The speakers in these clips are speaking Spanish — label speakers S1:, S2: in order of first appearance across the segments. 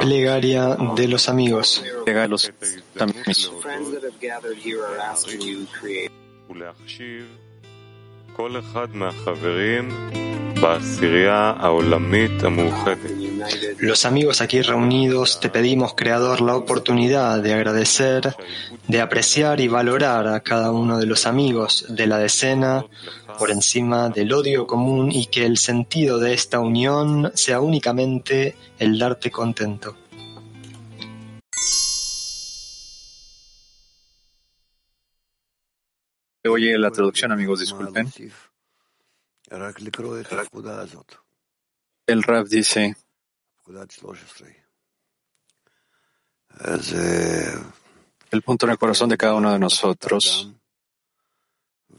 S1: Plegaria de los amigos. Los amigos aquí reunidos te pedimos, Creador, la oportunidad de agradecer, de apreciar y valorar a cada uno de los amigos de la decena por encima del odio común y que el sentido de esta unión sea únicamente el darte contento.
S2: Oye la traducción, amigos, disculpen. El Rab dice, el punto en el corazón de cada uno de nosotros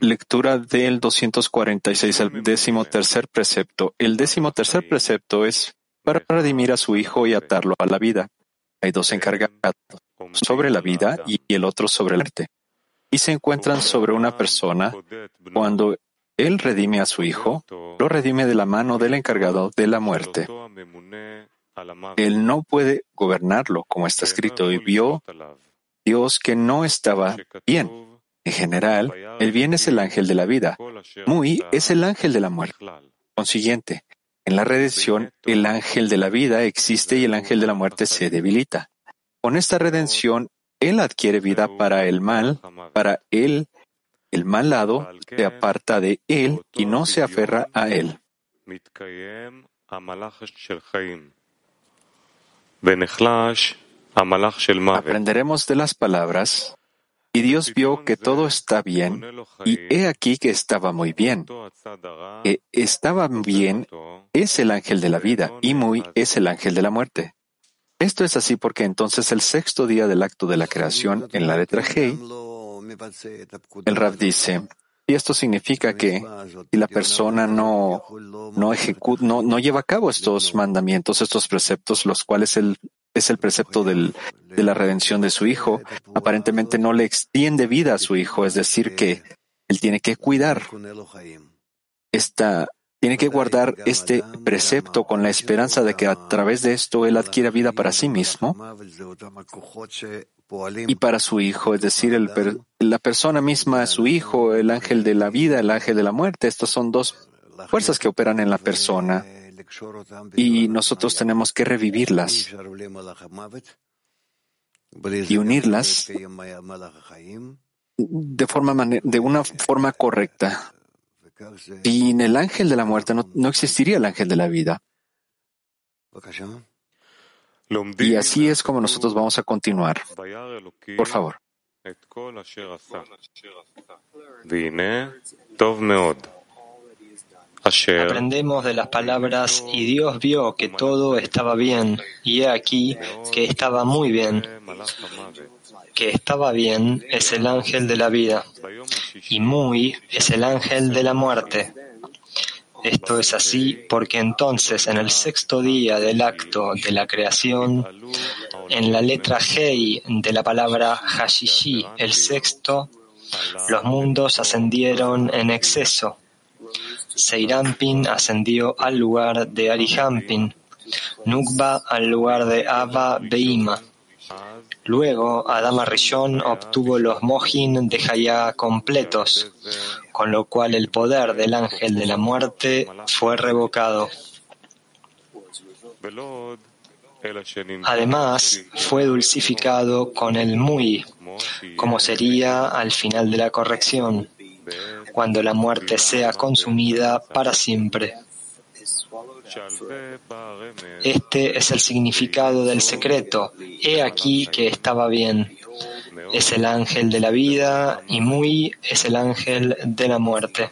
S2: Lectura del 246, el décimo tercer precepto. El décimo tercer precepto es para redimir a su hijo y atarlo a la vida. Hay dos encargados, sobre la vida y el otro sobre la muerte. Y se encuentran sobre una persona cuando él redime a su hijo, lo redime de la mano del encargado de la muerte. Él no puede gobernarlo, como está escrito, y vio Dios que no estaba bien. En general, el bien es el ángel de la vida. Muy es el ángel de la muerte. Consiguiente, en la redención, el ángel de la vida existe y el ángel de la muerte se debilita. Con esta redención, él adquiere vida para el mal, para él, el mal lado se aparta de él y no se aferra a él. Aprenderemos de las palabras, y Dios vio que todo está bien, y he aquí que estaba muy bien. Que estaba bien es el ángel de la vida, y muy es el ángel de la muerte. Esto es así porque entonces el sexto día del acto de la creación, en la letra G, el Rab dice, y esto significa que si la persona no, no, ejecuta, no, no lleva a cabo estos mandamientos, estos preceptos, los cuales el, es el precepto de la redención de su hijo, aparentemente no le extiende vida a su hijo, es decir, que él tiene que cuidar esta, tiene que guardar este precepto con la esperanza de que a través de esto él adquiera vida para sí mismo y para su hijo, es decir, la persona misma, su hijo, el ángel de la vida, el ángel de la muerte. Estos son dos fuerzas que operan en la persona y nosotros tenemos que revivirlas y unirlas de, forma, de una forma correcta. Sin el ángel de la muerte no, no existiría el ángel de la vida. Y así es como nosotros vamos a continuar. Por favor.
S1: Aprendemos de las palabras y Dios vio que todo estaba bien y he aquí que estaba muy bien. Que estaba bien es el ángel de la vida y muy es el ángel de la muerte. Esto es así porque entonces en el sexto día del acto de la creación, en la letra Hei de la palabra Hashishi, el sexto, los mundos ascendieron en exceso Seirampin ascendió al lugar de Arihampin, Nukba al lugar de Abba Beima. Luego, Adama Rishon obtuvo los Mohin de Hayá completos, con lo cual el poder del ángel de la muerte fue revocado. Además, fue dulcificado con el Muy, como sería al final de la corrección cuando la muerte sea consumida para siempre. Este es el significado del secreto. He aquí que estaba bien. Es el ángel de la vida y muy es el ángel de la muerte.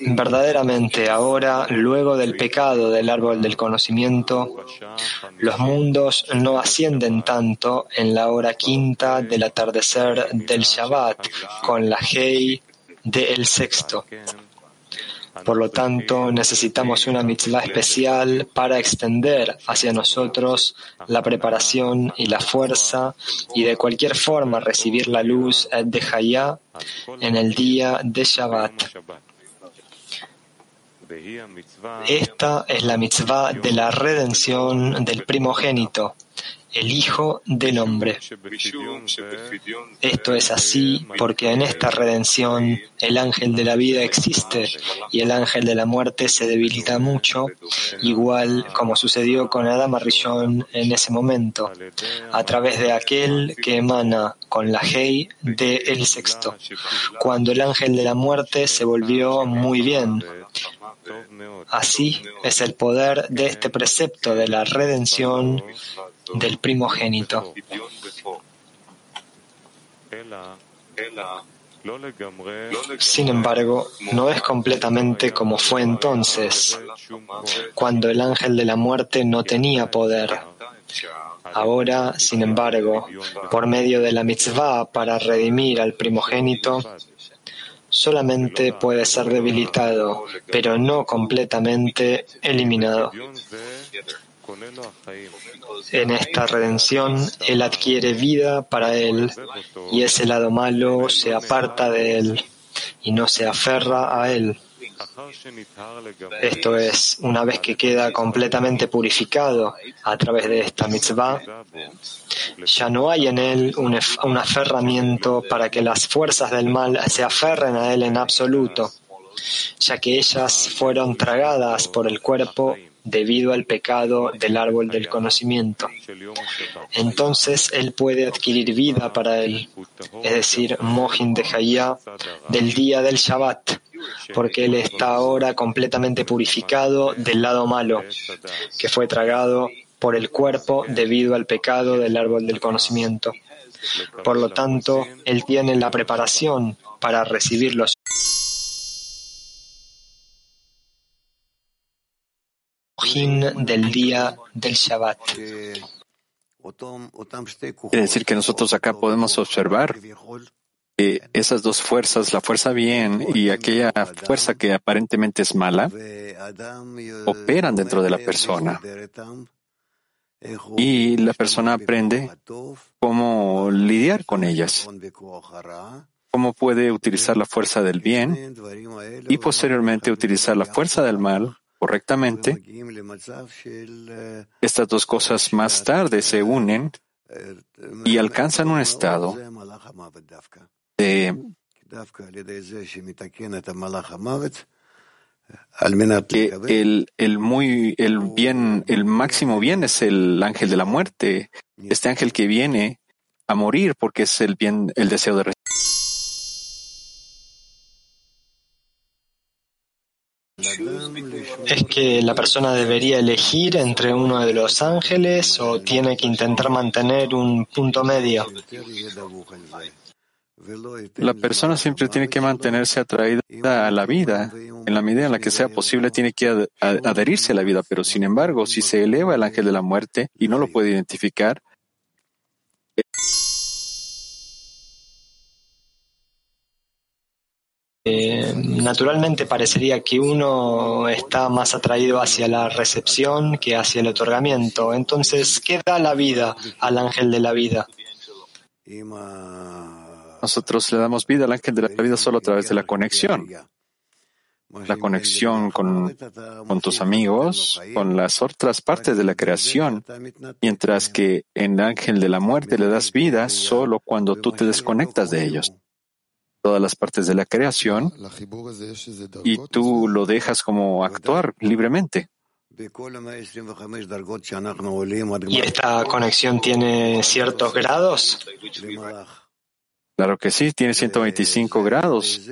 S1: Verdaderamente ahora, luego del pecado del árbol del conocimiento, los mundos no ascienden tanto en la hora quinta del atardecer del Shabbat con la Hei del sexto. Por lo tanto, necesitamos una mitzvah especial para extender hacia nosotros la preparación y la fuerza y de cualquier forma recibir la luz de Hayá en el día de Shabbat. Esta es la mitzvah de la redención del primogénito el Hijo del Hombre. Esto es así porque en esta redención el ángel de la vida existe y el ángel de la muerte se debilita mucho, igual como sucedió con Adam Rishon en ese momento, a través de aquel que emana con la Hei de el sexto, cuando el ángel de la muerte se volvió muy bien. Así es el poder de este precepto de la redención del primogénito. Sin embargo, no es completamente como fue entonces, cuando el ángel de la muerte no tenía poder. Ahora, sin embargo, por medio de la mitzvah para redimir al primogénito, solamente puede ser debilitado, pero no completamente eliminado. En esta redención, Él adquiere vida para Él y ese lado malo se aparta de Él y no se aferra a Él. Esto es, una vez que queda completamente purificado a través de esta mitzvah, ya no hay en él un, aferramiento para que las fuerzas del mal se aferren a él en absoluto, ya que ellas fueron tragadas por el cuerpo debido al pecado del árbol del conocimiento. Entonces él puede adquirir vida para él, es decir, Mohin de Hayá, del día del Shabbat, porque él está ahora completamente purificado del lado malo, que fue tragado por el cuerpo debido al pecado del árbol del conocimiento. Por lo tanto, él tiene la preparación para recibir los del día del Shabbat.
S2: Quiere decir que nosotros acá podemos observar que esas dos fuerzas, la fuerza bien y aquella fuerza que aparentemente es mala, operan dentro de la persona. Y la persona aprende cómo lidiar con ellas, cómo puede utilizar la fuerza del bien y posteriormente utilizar la fuerza del mal correctamente, estas dos cosas más tarde se unen y alcanzan un estado de que el, el muy el bien el máximo bien es el ángel de la muerte. Este ángel que viene a morir porque es el bien el deseo de
S1: ¿Es que la persona debería elegir entre uno de los ángeles o tiene que intentar mantener un punto medio?
S2: La persona siempre tiene que mantenerse atraída a la vida. En la medida en la que sea posible, tiene que adherirse a la vida. Pero sin embargo, si se eleva el ángel de la muerte y no lo puede identificar,
S1: Eh, naturalmente parecería que uno está más atraído hacia la recepción que hacia el otorgamiento. Entonces, ¿qué da la vida al ángel de la vida?
S2: Nosotros le damos vida al ángel de la vida solo a través de la conexión. La conexión con, tus amigos, con las otras partes de la creación, mientras que en el ángel de la muerte le das vida solo cuando tú te desconectas de ellos todas las partes de la creación y tú lo dejas como actuar libremente.
S1: ¿Y esta conexión tiene ciertos grados?
S2: Claro que sí, tiene 125 grados.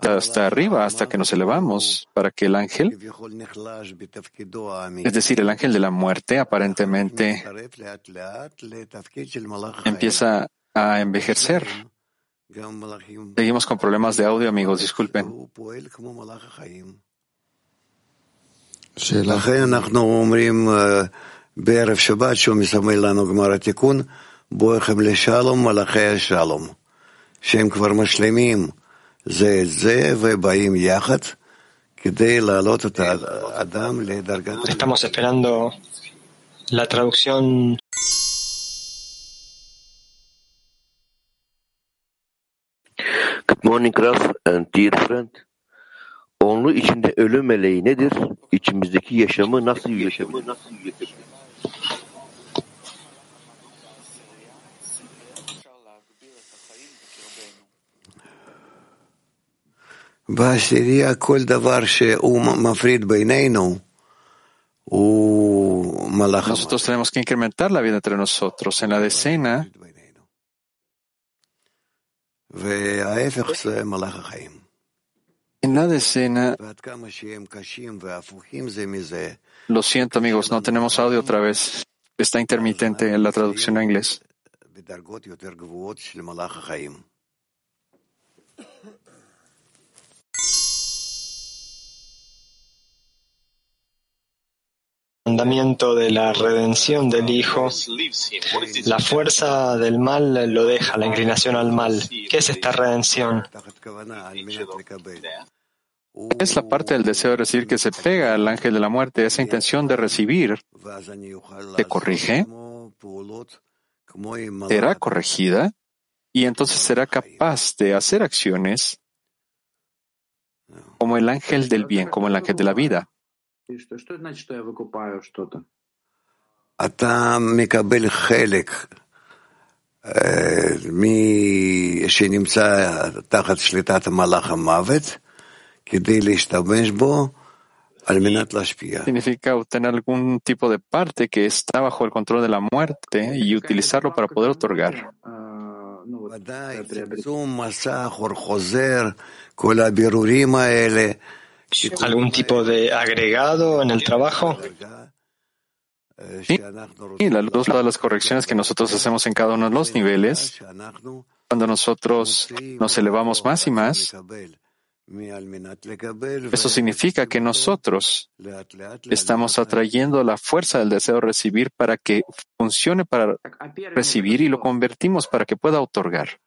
S2: hasta arriba, hasta que nos elevamos, para que el ángel, es decir, el ángel de la muerte, aparentemente empieza a envejecer. Seguimos con problemas de audio, amigos, disculpen.
S3: לכן אנחנו אומרים בערב שבת, שהוא מסמל לנו גמר התיקון, בואכם לשלום מלאכי השלום, שהם כבר משלימים זה את זה ובאים יחד כדי להעלות את האדם לדרגת...
S1: Estamos esperando la traducción
S4: Good morning, Raf and dear friend. Onlu içinde ölüm meleği nedir? İçimizdeki yaşamı nasıl yaşabilir?
S3: בעשירייה כל דבר שהוא מפריד בינינו הוא מלאך
S2: Nosotros tenemos que incrementar la vida entre nosotros. En la decena,
S3: וההפך זה מלאך החיים.
S2: en la decena,
S3: ועד כמה שהם קשים והפוכים זה מזה,
S2: lo siento, amigos, no tenemos audio otra vez. Está intermitente en la traducción a inglés.
S1: mandamiento de la redención del Hijo, la fuerza del mal lo deja, la inclinación al mal. ¿Qué es esta redención?
S2: Es la parte del deseo de recibir que se pega al ángel de la muerte, esa intención de recibir. Te corrige, será corregida y entonces será capaz de hacer acciones como el ángel del bien, como el ángel de la vida.
S5: И что, что значит, что я выкупаю что-то?
S3: אתה מקבל חלק אה, מי שנמצא תחת שליטת מלאך המוות כדי להשתמש בו על מנת להשפיע.
S2: Significa obtener algún tipo de parte que está bajo el control de la muerte y utilizarlo para poder otorgar.
S5: А, ну, вот,
S3: ודאי,
S5: э, приобрет-
S3: צמצום מסך, אור חוזר, כל הבירורים האלה.
S1: algún tipo de agregado en el trabajo?
S2: Sí, y la luz las correcciones que nosotros hacemos en cada uno de los niveles. Cuando nosotros nos elevamos más y más, eso significa que nosotros estamos atrayendo la fuerza del deseo de recibir para que funcione para recibir y lo convertimos para que pueda otorgar.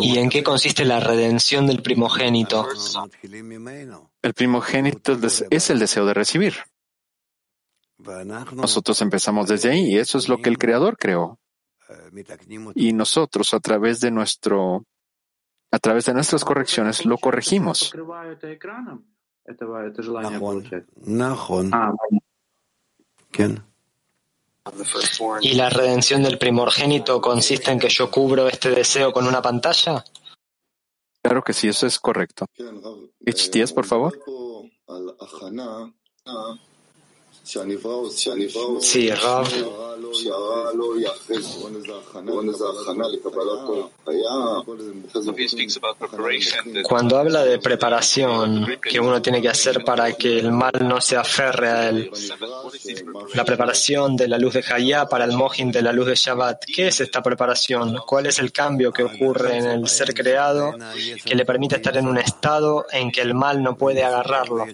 S1: ¿Y en qué consiste la redención del primogénito?
S2: El primogénito es el deseo de recibir. Nosotros empezamos desde ahí y eso es lo que el Creador creó. Y nosotros a través de nuestro a través de nuestras correcciones lo corregimos.
S1: ¿Y la redención del primogénito consiste en que yo cubro este deseo con una pantalla?
S2: Claro que sí, eso es correcto. H10, por favor.
S1: Sí, Rav. Cuando habla de preparación que uno tiene que hacer para que el mal no se aferre a él, la preparación de la luz de Hayá para el Mohin de la luz de Shabbat, ¿qué es esta preparación? ¿Cuál es el cambio que ocurre en el ser creado que le permite estar en un estado en que el mal no puede agarrarlo?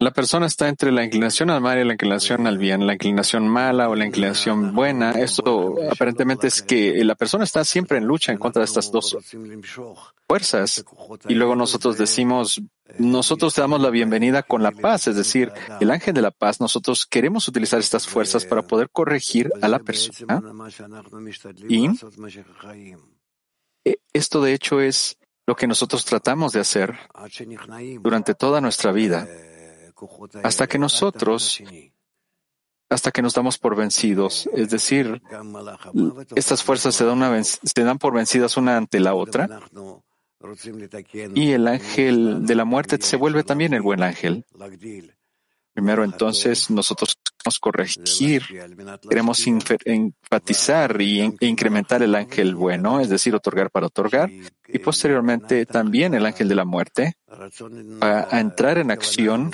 S2: La persona está entre la inclinación al mal y la inclinación al bien, la inclinación mala o la inclinación buena. Esto aparentemente es que la persona está siempre en lucha en contra de estas dos fuerzas. Y luego nosotros decimos, nosotros te damos la bienvenida con la paz, es decir, el ángel de la paz. Nosotros queremos utilizar estas fuerzas para poder corregir a la persona. Y eh, esto de hecho es lo que nosotros tratamos de hacer durante toda nuestra vida hasta que nosotros, hasta que nos damos por vencidos. Es decir, estas fuerzas se dan, se dan por vencidas una ante la otra. Y el ángel de la muerte se vuelve también el buen ángel. Primero, entonces, nosotros queremos corregir, queremos enfatizar y e incrementar el ángel bueno, es decir, otorgar para otorgar, y posteriormente también el ángel de la muerte, a, entrar en acción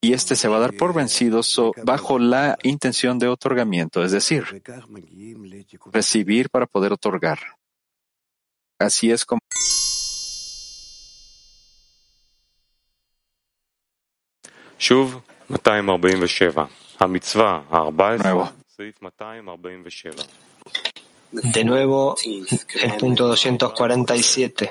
S2: y este se va a dar por vencido so, bajo la intención de otorgamiento, es decir, recibir para poder otorgar. Así es como.
S1: Shuv 247. De nuevo, el punto 247.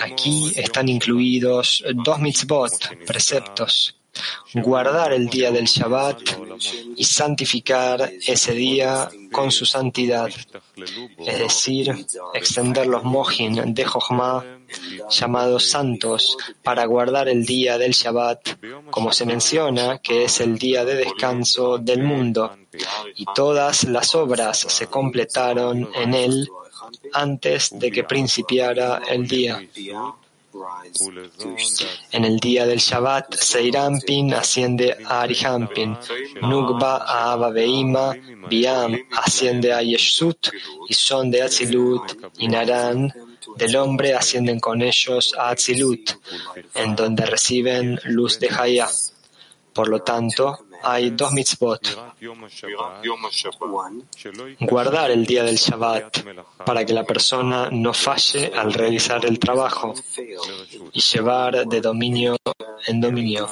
S1: Aquí están incluidos dos mitzvot, preceptos, guardar el día del Shabbat y santificar ese día con su santidad, es decir, extender los mojin de Jochma llamados santos para guardar el día del Shabbat, como se menciona que es el día de descanso del mundo, y todas las obras se completaron en él antes de que principiara el día. En el día del Shabbat, Seirampin asciende a Arihampin, Nugba a Abba Biam asciende a Yeshut, y son de Atzilut y Naran del hombre ascienden con ellos a Atzilut, en donde reciben luz de Hayah. Por lo tanto, hay dos mitzvot. Guardar el día del Shabbat para que la persona no falle al realizar el trabajo y llevar de dominio en dominio.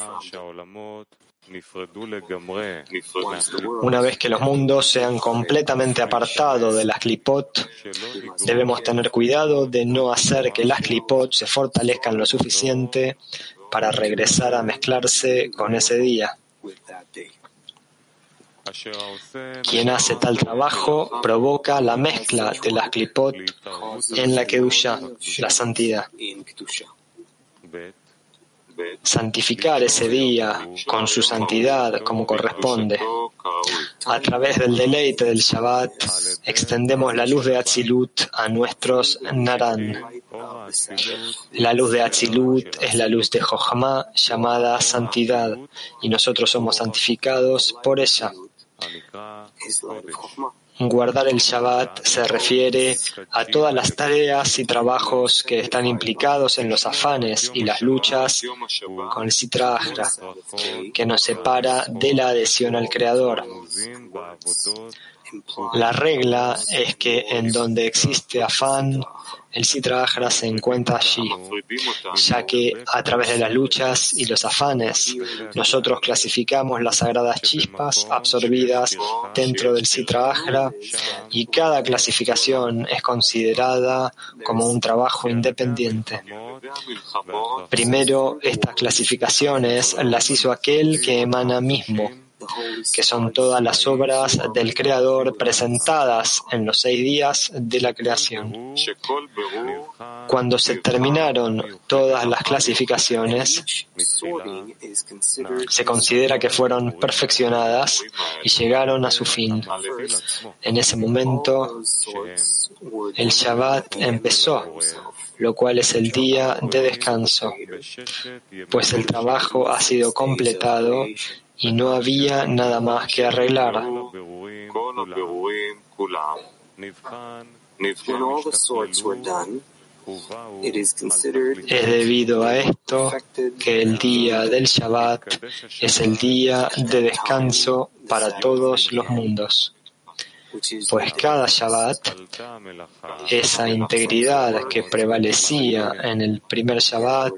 S1: Una vez que los mundos sean completamente apartados de las clipot, debemos tener cuidado de no hacer que las clipot se fortalezcan lo suficiente para regresar a mezclarse con ese día. Quien hace tal trabajo provoca la mezcla de las clipot en la kedusha, la santidad. Santificar ese día con su santidad como corresponde. A través del deleite del Shabbat extendemos la luz de Atzilut a nuestros Naran. La luz de Atzilut es la luz de Jochma llamada santidad y nosotros somos santificados por ella. Guardar el Shabbat se refiere a todas las tareas y trabajos que están implicados en los afanes y las luchas con el Sitra que nos separa de la adhesión al Creador. La regla es que en donde existe afán, el Sitra se encuentra allí, ya que a través de las luchas y los afanes, nosotros clasificamos las sagradas chispas absorbidas dentro del Sitra y cada clasificación es considerada como un trabajo independiente. Primero, estas clasificaciones las hizo aquel que emana mismo que son todas las obras del Creador presentadas en los seis días de la creación. Cuando se terminaron todas las clasificaciones, se considera que fueron perfeccionadas y llegaron a su fin. En ese momento, el Shabbat empezó lo cual es el día de descanso, pues el trabajo ha sido completado y no había nada más que arreglar. Es debido a esto que el día del Shabbat es el día de descanso para todos los mundos pues cada Shabbat, esa integridad que prevalecía en el primer Shabbat,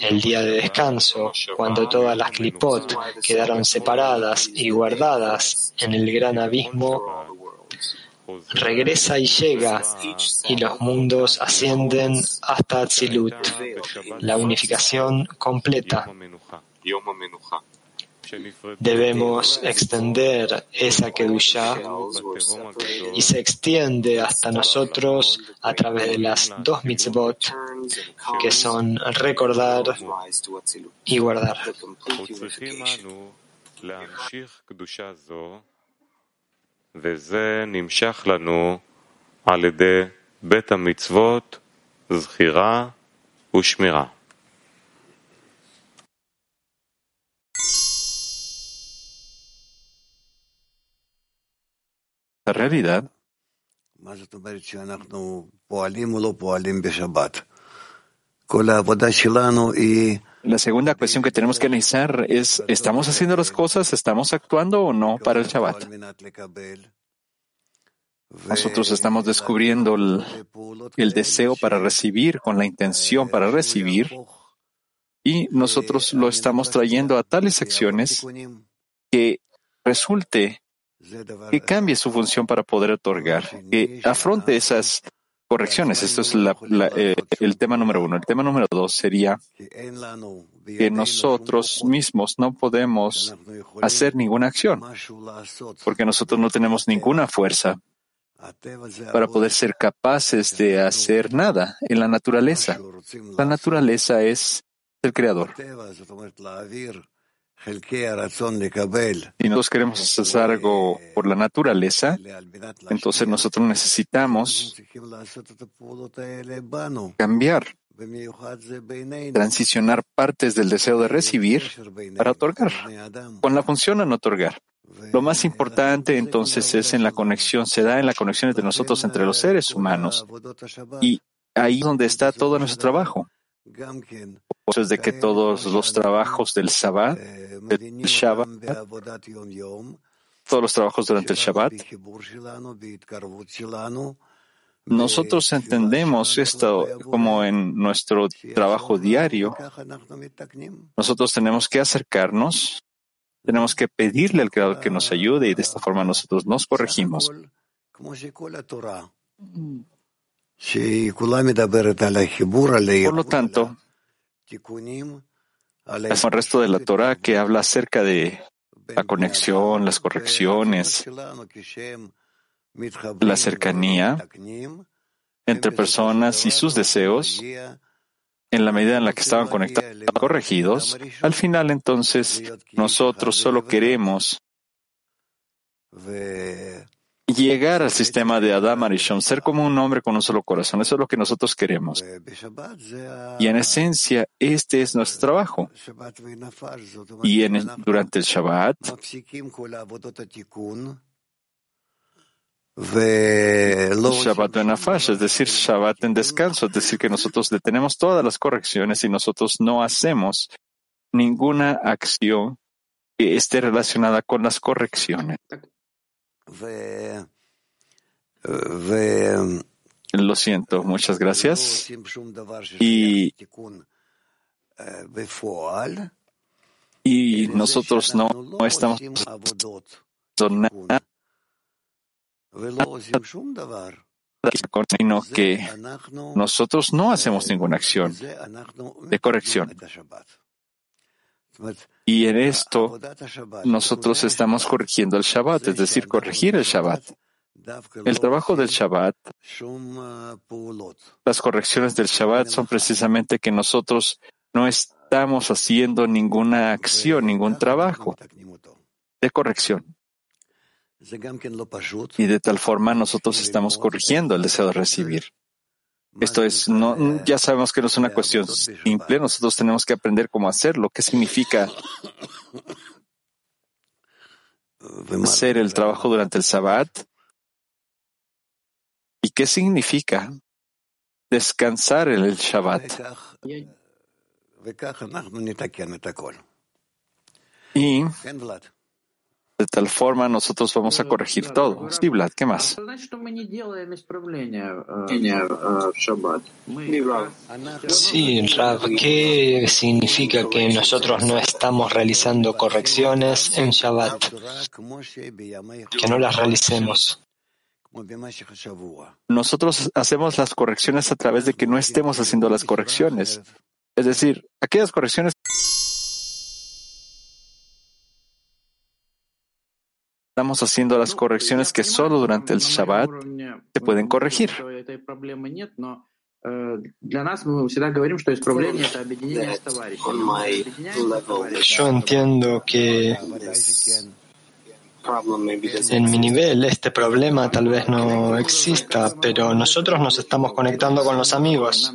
S1: el día de descanso, cuando todas las clipot quedaron separadas y guardadas en el gran abismo, regresa y llega, y los mundos ascienden hasta Atzilut, la unificación completa. Debemos extender esa Kedushá y se extiende hasta nosotros a través de las dos mitzvot que son recordar y guardar.
S6: וזה נמשך לנו על ידי בית המצוות, זכירה ושמירה.
S2: realidad? La segunda cuestión que tenemos que analizar es, ¿estamos haciendo las cosas, estamos actuando o no para el Shabbat? Nosotros estamos descubriendo el, deseo para recibir, con la intención para recibir, y nosotros lo estamos trayendo a tales acciones que resulte que cambie su función para poder otorgar, que afronte esas correcciones. Esto es eh, el tema número uno. El tema número dos sería que nosotros mismos no podemos hacer ninguna acción, porque nosotros no tenemos ninguna fuerza para poder ser capaces de hacer nada en la naturaleza. La naturaleza es el creador. Si nosotros queremos hacer algo por la naturaleza, entonces nosotros necesitamos cambiar, transicionar partes del deseo de recibir para otorgar, con la función de no otorgar. Lo más importante entonces es en la conexión, se da en la conexión entre nosotros, entre los seres humanos, y ahí es donde está todo nuestro trabajo. Por eso es de que todos los trabajos del Shabbat, del Shabbat, todos los trabajos durante el Shabbat, nosotros entendemos esto como en nuestro trabajo diario. Nosotros tenemos que acercarnos, tenemos que pedirle al Creador que nos ayude y de esta forma nosotros nos corregimos. Por lo tanto, es el resto de la Torah que habla acerca de la conexión, las correcciones, la cercanía entre personas y sus deseos, en la medida en la que estaban conectados, corregidos, al final entonces nosotros solo queremos llegar al sistema de Adam Arishon, ser como un hombre con un solo corazón. Eso es lo que nosotros queremos. Y en esencia, este es nuestro trabajo. Y en durante el Shabbat, Shabbat en Afash, es decir, Shabbat en descanso, es decir, que nosotros detenemos todas las correcciones y nosotros no hacemos ninguna acción que esté relacionada con las correcciones. Lo siento, muchas gracias. Y, y nosotros no, no estamos sino que nosotros no hacemos ninguna acción de corrección. Y en esto nosotros estamos corrigiendo el Shabbat, es decir, corregir el Shabbat. El trabajo del Shabbat, las correcciones del Shabbat son precisamente que nosotros no estamos haciendo ninguna acción, ningún trabajo de corrección. Y de tal forma nosotros estamos corrigiendo el deseo de recibir. Esto es, no, ya sabemos que no es una cuestión simple, nosotros tenemos que aprender cómo hacerlo. ¿Qué significa hacer el trabajo durante el Sabbat? ¿Y qué significa descansar en el Shabbat? Y de tal forma nosotros vamos a corregir todo. Sí, Vlad, ¿qué más?
S1: Sí, Rav, ¿qué significa que nosotros no estamos realizando correcciones en Shabbat? Que no las realicemos.
S2: Nosotros hacemos las correcciones a través de que no estemos haciendo las correcciones. Es decir, aquellas correcciones Estamos haciendo las correcciones que solo durante el Shabbat se pueden corregir.
S1: Yo entiendo que en mi nivel este problema tal vez no exista, pero nosotros nos estamos conectando con los amigos.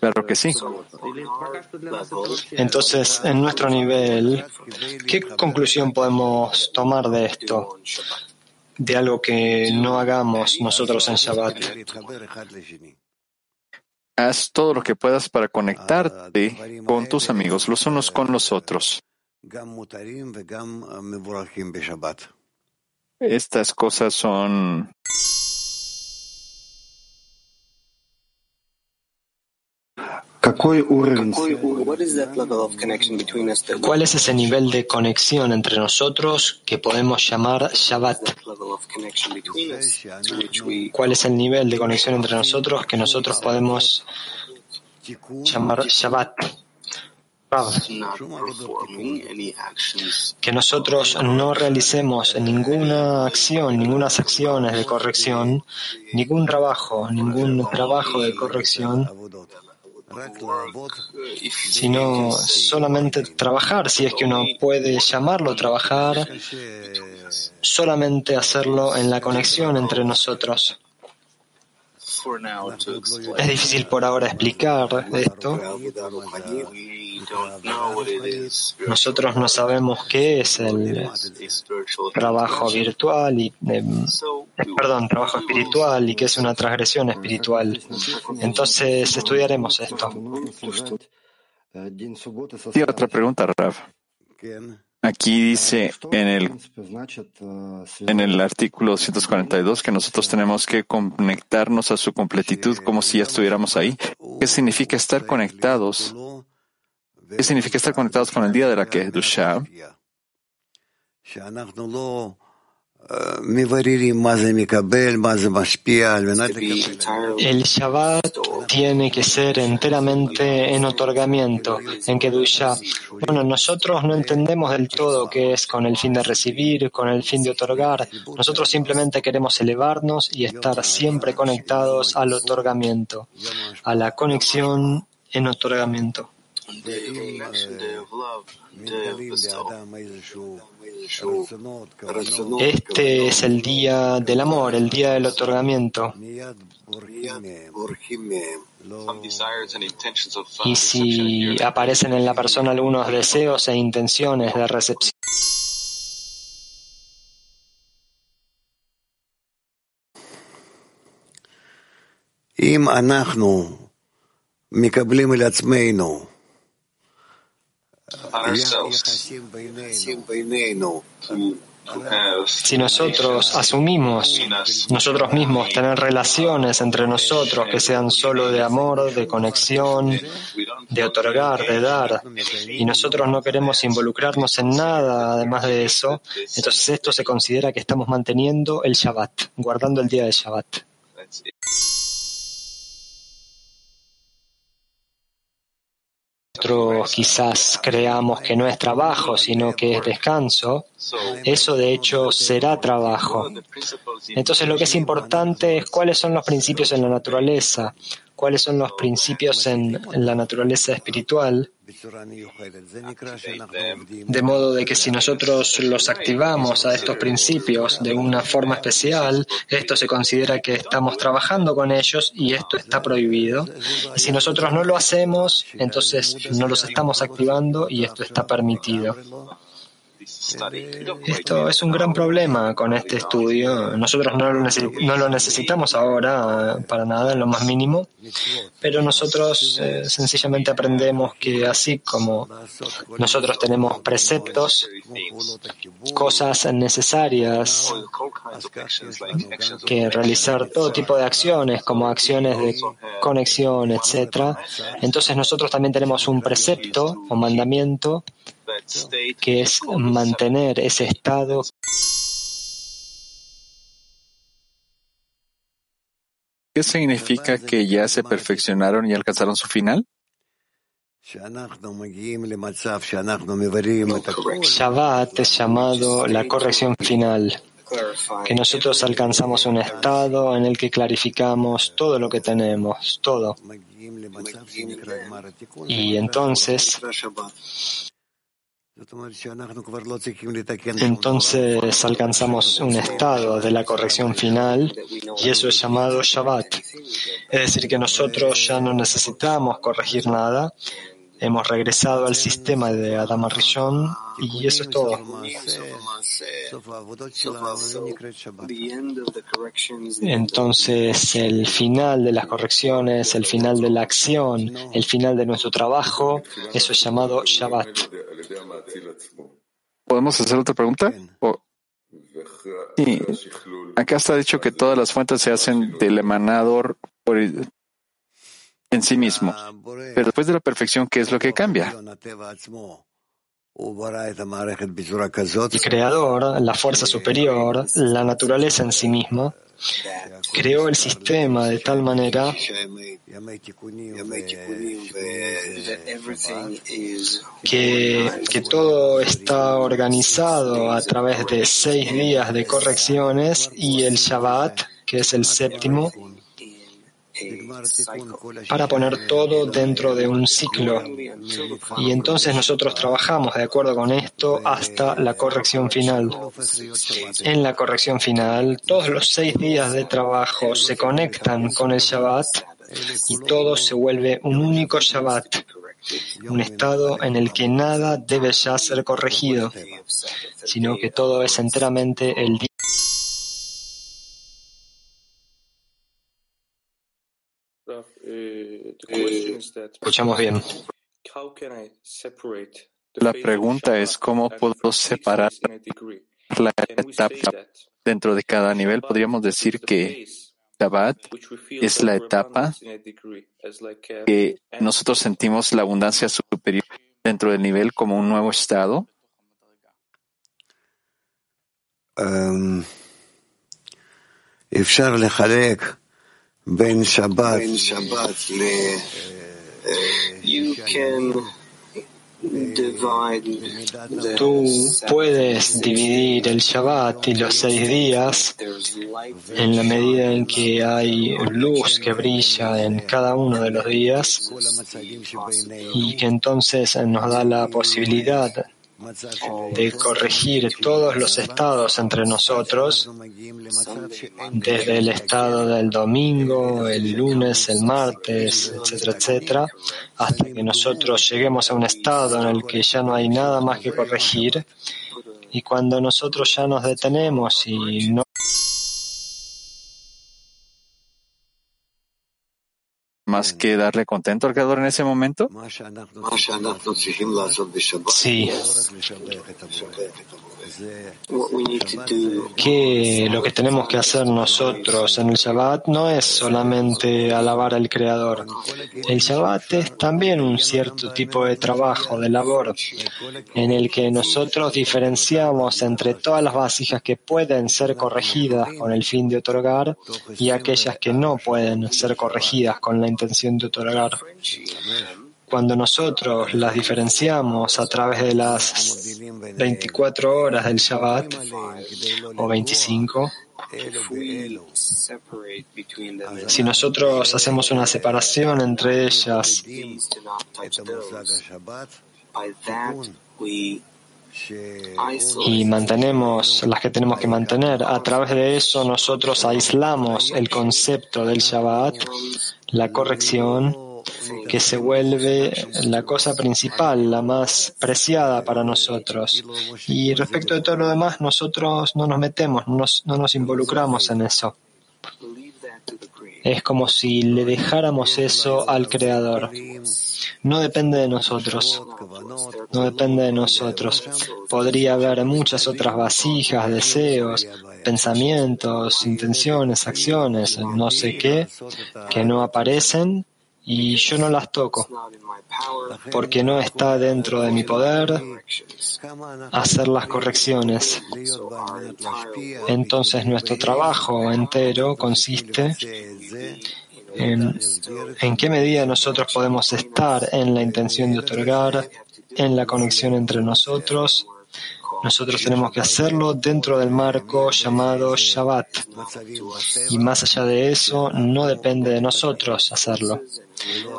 S2: Claro que sí.
S1: Entonces, en nuestro nivel, ¿qué conclusión podemos tomar de esto? De algo que no hagamos nosotros en Shabbat.
S2: Haz todo lo que puedas para conectarte con tus amigos, los unos con los otros. Estas cosas son
S1: ¿Cuál es ese nivel de conexión entre nosotros que podemos llamar Shabbat? ¿Cuál es el nivel de conexión entre nosotros que nosotros podemos llamar Shabbat? Que nosotros no realicemos ninguna acción, ninguna acciones de corrección, ningún trabajo, ningún trabajo de corrección sino solamente trabajar, si es que uno puede llamarlo trabajar, solamente hacerlo en la conexión entre nosotros. Es difícil por ahora explicar esto. Nosotros no sabemos qué es el trabajo virtual y, eh, perdón, trabajo espiritual y qué es una transgresión espiritual. Entonces estudiaremos esto.
S2: Y otra pregunta, Rav. Aquí dice en el, en el artículo 142 que nosotros tenemos que conectarnos a su completitud como si ya estuviéramos ahí. ¿Qué significa estar conectados? ¿Qué significa estar conectados con el día de la Kedusha?
S1: El Shabbat tiene que ser enteramente en otorgamiento, en Kedusha. Bueno, nosotros no entendemos del todo qué es con el fin de recibir, con el fin de otorgar. Nosotros simplemente queremos elevarnos y estar siempre conectados al otorgamiento, a la conexión en otorgamiento. Este es el día del amor, el día del otorgamiento. Y si aparecen en la persona algunos deseos e intenciones de recepción, Si nosotros asumimos nosotros mismos tener relaciones entre nosotros que sean solo de amor, de conexión, de otorgar, de dar, y nosotros no queremos involucrarnos en nada además de eso, entonces esto se considera que estamos manteniendo el Shabbat, guardando el día de Shabbat. Nosotros quizás creamos que no es trabajo, sino que es descanso, eso de hecho será trabajo. Entonces lo que es importante es cuáles son los principios en la naturaleza, cuáles son los principios en, la naturaleza espiritual, de modo de que si nosotros los activamos a estos principios de una forma especial, esto se considera que estamos trabajando con ellos y esto está prohibido. Y si nosotros no lo hacemos, entonces no los estamos activando y esto está permitido. Esto es un gran problema con este estudio. Nosotros no lo, necesitamos ahora para nada, en lo más mínimo, pero nosotros eh, sencillamente aprendemos que así como nosotros tenemos preceptos, cosas necesarias, que realizar todo tipo de acciones, como acciones de conexión, etc., entonces nosotros también tenemos un precepto o mandamiento que es mantener ese estado.
S2: ¿Qué significa que ya se perfeccionaron y alcanzaron su final?
S1: Shabbat es llamado la corrección final, que nosotros alcanzamos un estado en el que clarificamos todo lo que tenemos, todo. Y entonces entonces alcanzamos un estado de la corrección final y eso es llamado Shabbat. Es decir, que nosotros ya no necesitamos corregir nada, hemos regresado al sistema de Adam Rishon y eso es todo. Entonces, el final de las correcciones, el final de la acción, el final de nuestro trabajo, eso es llamado Shabbat.
S2: ¿Podemos hacer otra pregunta? Sí. Acá está dicho que todas las fuentes se hacen del emanador en sí mismo. Pero después de la perfección, ¿qué es lo que cambia?
S1: El creador, la fuerza superior, la naturaleza en sí misma, creó el sistema de tal manera que, que todo está organizado a través de seis días de correcciones y el Shabbat, que es el séptimo, para poner todo dentro de un ciclo. Y entonces nosotros trabajamos de acuerdo con esto hasta la corrección final. En la corrección final, todos los seis días de trabajo se conectan con el Shabbat y todo se vuelve un único Shabbat, un estado en el que nada debe ya ser corregido, sino que todo es enteramente el día. Escuchamos bien.
S2: La pregunta es cómo puedo separar la etapa dentro de cada nivel. Podríamos decir que Shabbat es la etapa que nosotros sentimos la abundancia superior dentro del nivel como un nuevo estado.
S3: Um,
S1: Tú puedes dividir el Shabbat y los seis días en la medida en que hay luz que brilla en cada uno de los días y que entonces nos da la posibilidad de corregir todos los estados entre nosotros, desde el estado del domingo, el lunes, el martes, etcétera, etcétera, hasta que nosotros lleguemos a un estado en el que ya no hay nada más que corregir. Y cuando nosotros ya nos detenemos y no
S2: más que darle contento al Creador en ese momento?
S1: Sí. Que lo que tenemos que hacer nosotros en el Shabbat no es solamente alabar al Creador. El Shabbat es también un cierto tipo de trabajo, de labor, en el que nosotros diferenciamos entre todas las vasijas que pueden ser corregidas con el fin de otorgar y aquellas que no pueden ser corregidas con la intención de otorgar. Cuando nosotros las diferenciamos a través de las 24 horas del Shabbat o 25, si nosotros hacemos una separación entre ellas y mantenemos las que tenemos que mantener, a través de eso nosotros aislamos el concepto del Shabbat, la corrección, que se vuelve la cosa principal, la más preciada para nosotros. Y respecto de todo lo demás, nosotros no nos metemos, no nos involucramos en eso. Es como si le dejáramos eso al Creador. No depende de nosotros. No depende de nosotros. Podría haber muchas otras vasijas, deseos, pensamientos, intenciones, acciones, no sé qué, que no aparecen y yo no las toco, porque no está dentro de mi poder hacer las correcciones. Entonces nuestro trabajo entero consiste En, en qué medida nosotros podemos estar en la intención de otorgar, en la conexión entre nosotros. Nosotros tenemos que hacerlo dentro del marco llamado Shabbat. Y más allá de eso, no depende de nosotros hacerlo.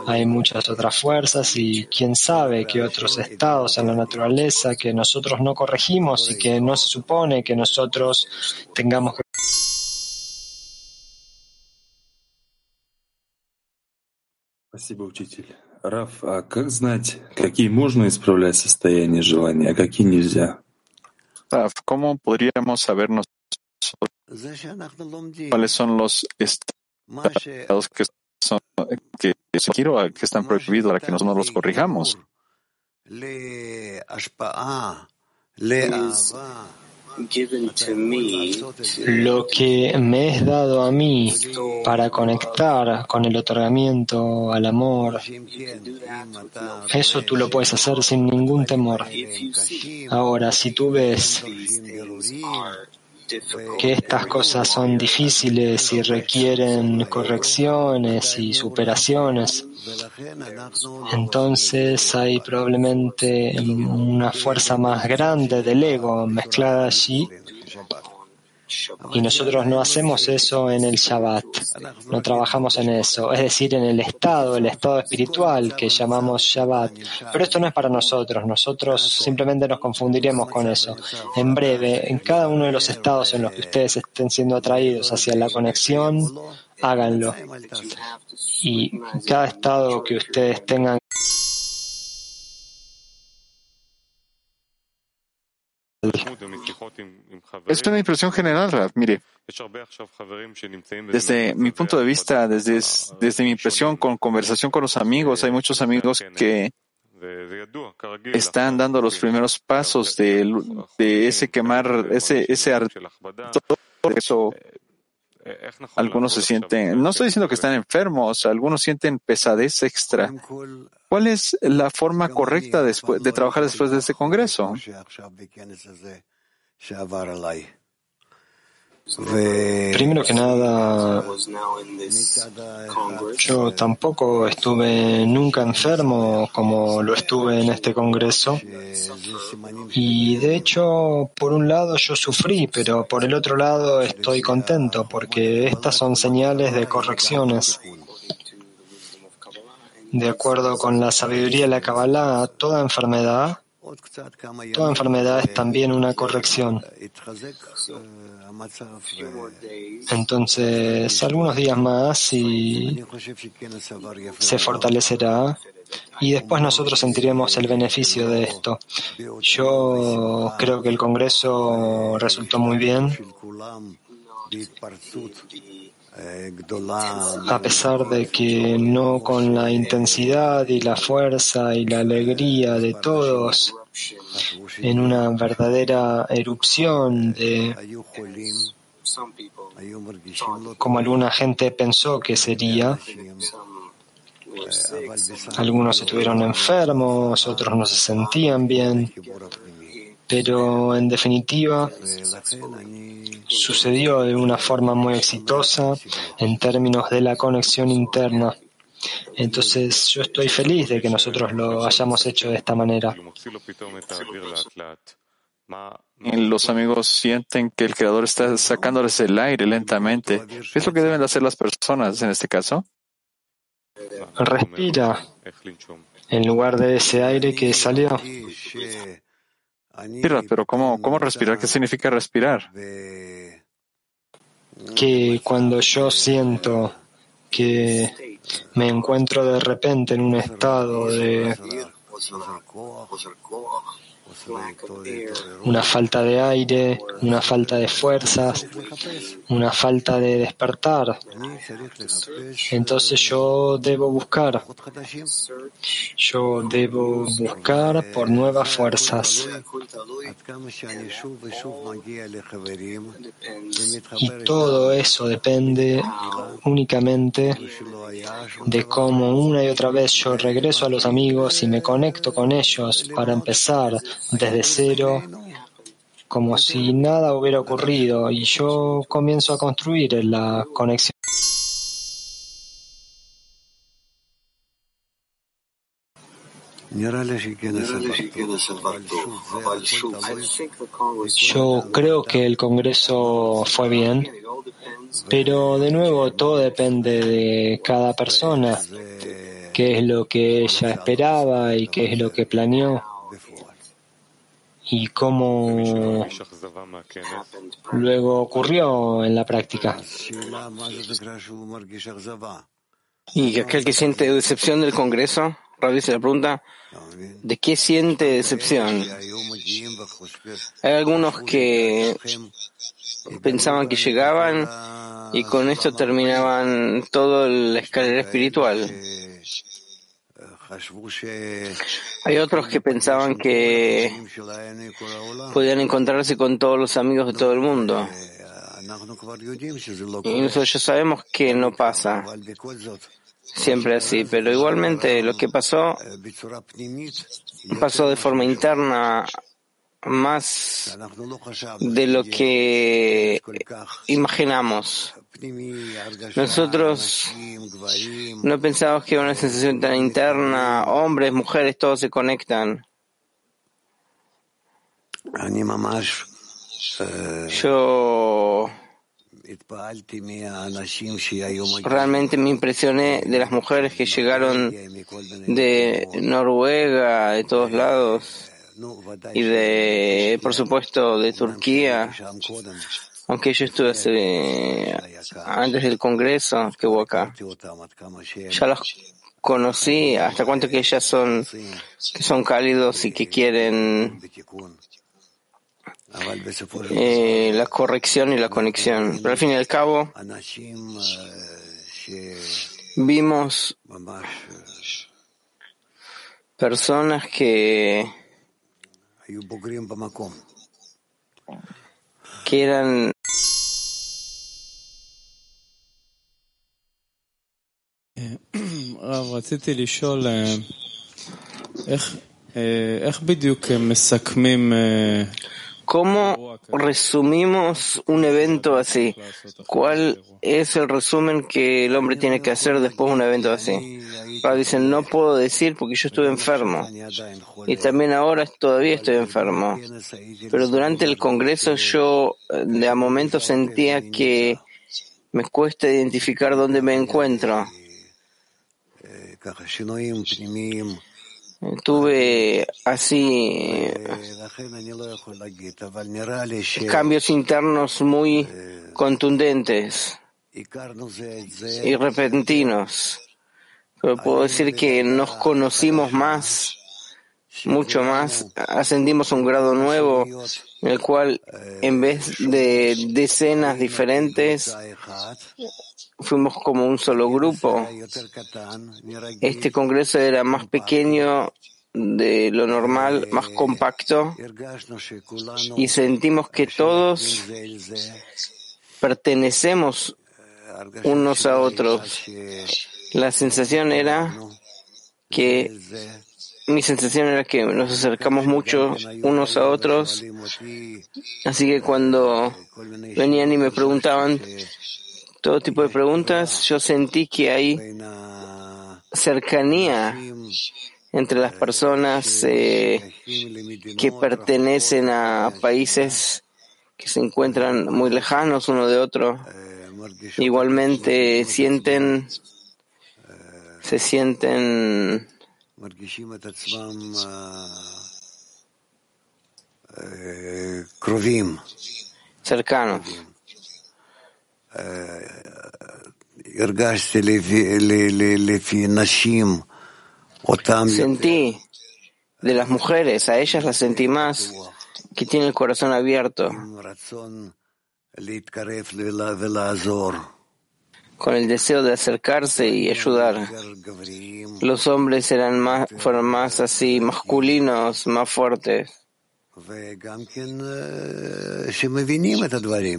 S1: Hay muchas otras fuerzas y quién sabe qué otros estados en la naturaleza que nosotros no corregimos y que no se supone que nosotros tengamos que
S7: Спасибо, учитель. Раф, а как знать, какие можно исправлять состояние желания, а какие нельзя?
S2: ¿Cómo podríamos saber nosotros cuáles son los estados que son que, que están prohibidos para que nosotros los corrijamos?
S1: Lo que me es dado a mí para conectar con el otorgamiento al amor, eso tú lo puedes hacer sin ningún temor. Ahora, si tú ves que estas cosas son difíciles y requieren correcciones y superaciones, entonces hay probablemente una fuerza más grande del ego mezclada allí y nosotros no hacemos eso en el Shabbat, no trabajamos en eso, es decir, en el estado, el estado espiritual que llamamos Shabbat. Pero esto no es para nosotros, nosotros simplemente nos confundiremos con eso. En breve, en cada uno de los estados en los que ustedes estén siendo atraídos hacia la conexión, háganlo. Y cada estado que ustedes tengan
S2: Es una impresión general, Raf. Mire, desde mi punto de vista, desde, desde mi impresión con conversación con los amigos, hay muchos amigos que están dando los primeros pasos de, de ese quemar, ese, ese eso algunos se sienten, no estoy diciendo que están enfermos, algunos sienten pesadez extra. ¿Cuál es la forma correcta de trabajar después de este congreso?
S1: Primero que nada, yo tampoco estuve nunca enfermo como lo estuve en este congreso. Y de hecho, por un lado yo sufrí, pero por el otro lado estoy contento porque estas son señales de correcciones. De acuerdo con la sabiduría de la Kabbalah, toda enfermedad Toda enfermedad es también una corrección. Entonces, algunos días más y se fortalecerá y después nosotros sentiremos el beneficio de esto. Yo creo que el Congreso resultó muy bien. A pesar de que no con la intensidad y la fuerza y la alegría de todos, en una verdadera erupción de como alguna gente pensó que sería. Algunos estuvieron enfermos, otros no se sentían bien, pero en definitiva sucedió de una forma muy exitosa en términos de la conexión interna. Entonces yo estoy feliz de que nosotros lo hayamos hecho de esta manera.
S2: Los amigos sienten que el Creador está sacándoles el aire lentamente. ¿Qué es lo que deben hacer las personas en este caso?
S1: Respira en lugar de ese aire que salió.
S2: Respira, pero ¿cómo, cómo respirar? ¿Qué significa respirar?
S1: Que cuando yo siento que me encuentro de repente en un estado de una falta de aire, una falta de fuerzas, una falta de despertar. Entonces yo debo buscar, yo debo buscar por nuevas fuerzas. Y todo eso depende únicamente de cómo una y otra vez yo regreso a los amigos y me conecto con ellos para empezar desde cero, como si nada hubiera ocurrido, y yo comienzo a construir la conexión. Yo creo que el Congreso fue bien, pero de nuevo todo depende de cada persona, qué es lo que ella esperaba y qué es lo que planeó y cómo luego ocurrió en la práctica.
S8: Y aquel que siente decepción del Congreso, Rabbi se le pregunta, ¿de qué siente decepción? Hay algunos que pensaban que llegaban y con esto terminaban todo la escalera espiritual. Hay otros que pensaban que podían encontrarse con todos los amigos de todo el mundo. Y nosotros ya sabemos que no pasa siempre así, pero igualmente lo que pasó pasó de forma interna más de lo que imaginamos. Nosotros no pensamos que una sensación tan interna, hombres, mujeres, todos se conectan. Yo realmente me impresioné de las mujeres que llegaron de Noruega, de todos lados, y de, por supuesto, de Turquía, aunque yo estuve antes del Congreso que hubo acá. Ya los conocí, hasta cuánto que ellas son, que son cálidos y que quieren eh, la corrección y la conexión. Pero al fin y al cabo, vimos personas que que eran
S9: רציתי לשאול איך, איך בדיוק מסכמים
S8: ¿Cómo resumimos un evento así? ¿Cuál es el resumen que el hombre tiene que hacer después de un evento así? dicen, no puedo decir porque yo estuve enfermo. Y también ahora todavía estoy enfermo. Pero durante el Congreso yo de a momento sentía que me cuesta identificar dónde me encuentro. Tuve así cambios internos muy contundentes y repentinos. Pero puedo decir que nos conocimos más, mucho más, ascendimos a un grado nuevo en el cual en vez de decenas diferentes fuimos como un solo grupo. Este congreso era más pequeño de lo normal, más compacto, y sentimos que todos pertenecemos unos a otros. La sensación era que mi sensación era que nos acercamos mucho unos a otros, así que cuando venían y me preguntaban todo tipo de preguntas, yo sentí que hay cercanía entre las personas eh, que pertenecen a países que se encuentran muy lejanos uno de otro. Igualmente sienten, se sienten cercanos. Sentí de las mujeres, a ellas las sentí más, que tienen el corazón abierto, con el deseo de acercarse y ayudar. Los hombres eran más, fueron más así, masculinos, más fuertes.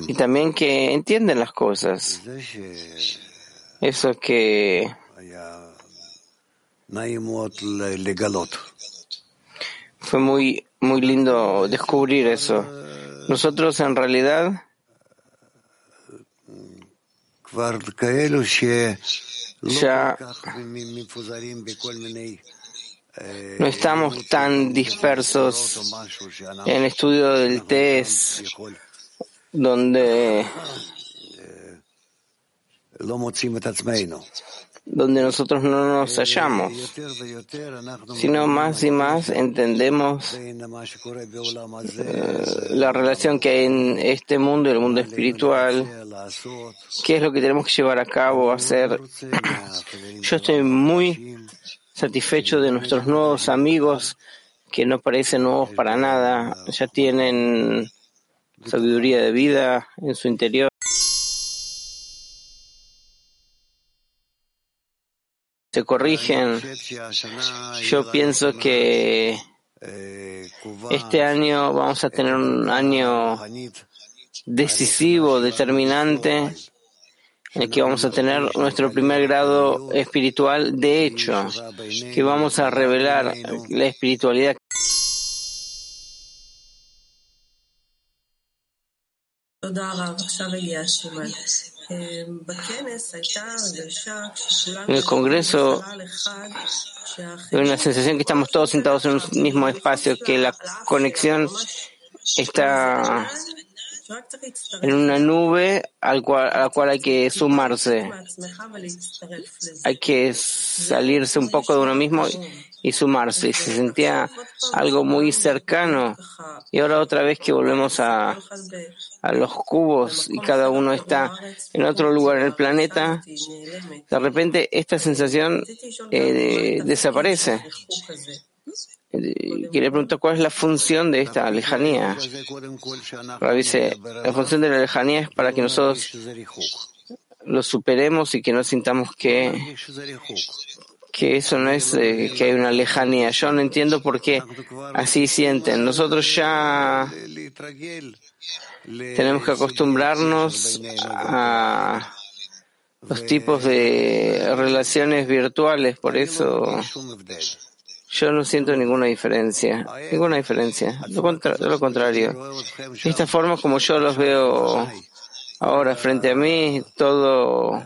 S8: Y también que entienden las cosas. Eso que fue muy, muy lindo descubrir eso. Nosotros en realidad ya no estamos tan dispersos en el estudio del test, donde donde nosotros no nos hallamos, sino más y más entendemos eh, la relación que hay en este mundo y el mundo espiritual, qué es lo que tenemos que llevar a cabo, hacer. Yo estoy muy satisfecho de nuestros nuevos amigos que no parecen nuevos para nada, ya tienen sabiduría de vida en su interior. se corrigen. Yo pienso que este año vamos a tener un año decisivo, determinante, que vamos a tener nuestro primer grado espiritual de hecho, que vamos a revelar la espiritualidad. En el Congreso una sensación que estamos todos sentados en un mismo espacio, que la conexión está en una nube al cual, a la cual hay que sumarse. Hay que salirse un poco de uno mismo y sumarse. Y se sentía algo muy cercano. Y ahora otra vez que volvemos a, a los cubos y cada uno está en otro lugar en el planeta, de repente esta sensación eh, desaparece. Quería preguntar cuál es la función de esta lejanía. dice, la función de la lejanía es para que nosotros lo superemos y que no sintamos que, que eso no es eh, que hay una lejanía. Yo no entiendo por qué así sienten. Nosotros ya tenemos que acostumbrarnos a los tipos de relaciones virtuales, por eso yo no siento ninguna diferencia, ninguna diferencia, lo, lo contrario. De esta forma como yo los veo ahora frente a mí, todo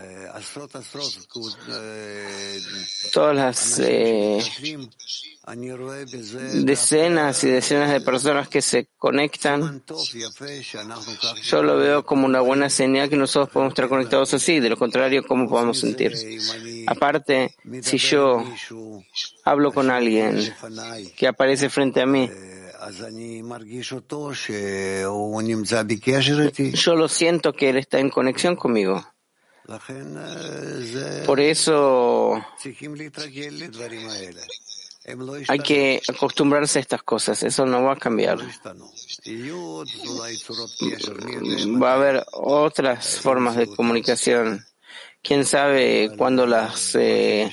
S8: todas las eh, decenas y decenas de personas que se conectan, yo lo veo como una buena señal que nosotros podemos estar conectados así, de lo contrario, ¿cómo podemos sentir? Aparte, si yo hablo con alguien que aparece frente a mí, yo lo siento que él está en conexión conmigo. Por eso hay que acostumbrarse a estas cosas, eso no va a cambiar. Va a haber otras formas de comunicación. Quién sabe cuándo las, eh,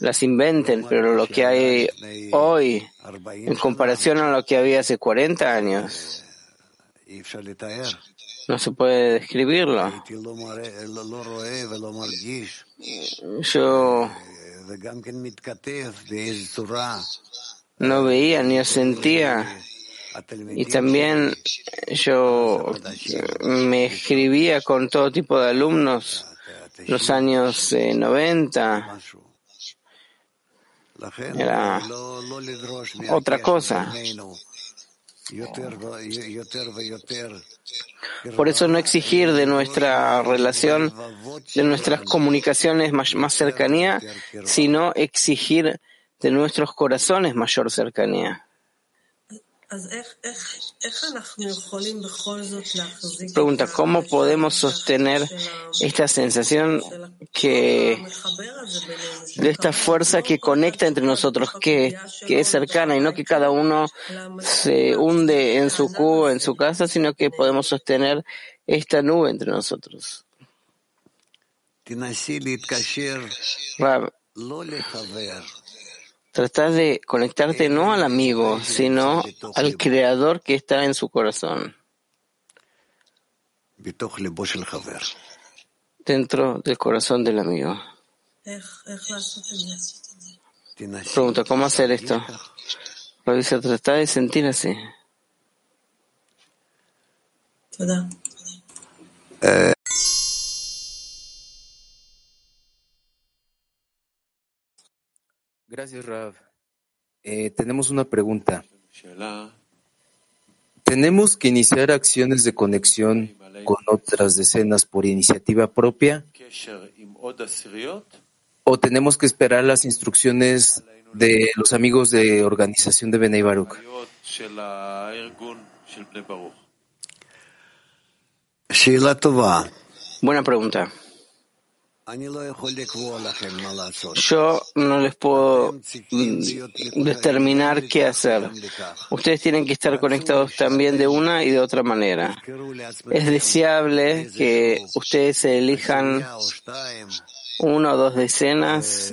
S8: las inventen, pero lo que hay hoy, en comparación a lo que había hace 40 años, no se puede describirlo. Yo no veía ni sentía y también yo me escribía con todo tipo de alumnos los años 90 era otra cosa por eso no exigir de nuestra relación, de nuestras comunicaciones más, cercanía, sino exigir de nuestros corazones mayor cercanía. Pregunta, ¿cómo podemos sostener esta sensación que de esta fuerza que conecta entre nosotros, que, que es cercana y no que cada uno se hunde en su cubo, en su casa, sino que podemos sostener esta nube entre nosotros? Tratar de conectarte no al amigo, sino al creador que está en su corazón. Dentro del corazón del amigo. Pregunta, ¿cómo hacer esto? Lo dice, tratar de sentir así.
S10: Gracias, Rav. Eh, tenemos una pregunta. ¿Tenemos que iniciar acciones de conexión con otras decenas por iniciativa propia? ¿O tenemos que esperar las instrucciones de los amigos de organización de Benei Baruch?
S8: Buena pregunta. Yo no les puedo determinar qué hacer. Ustedes tienen que estar conectados también de una y de otra manera. Es deseable que ustedes elijan una o dos decenas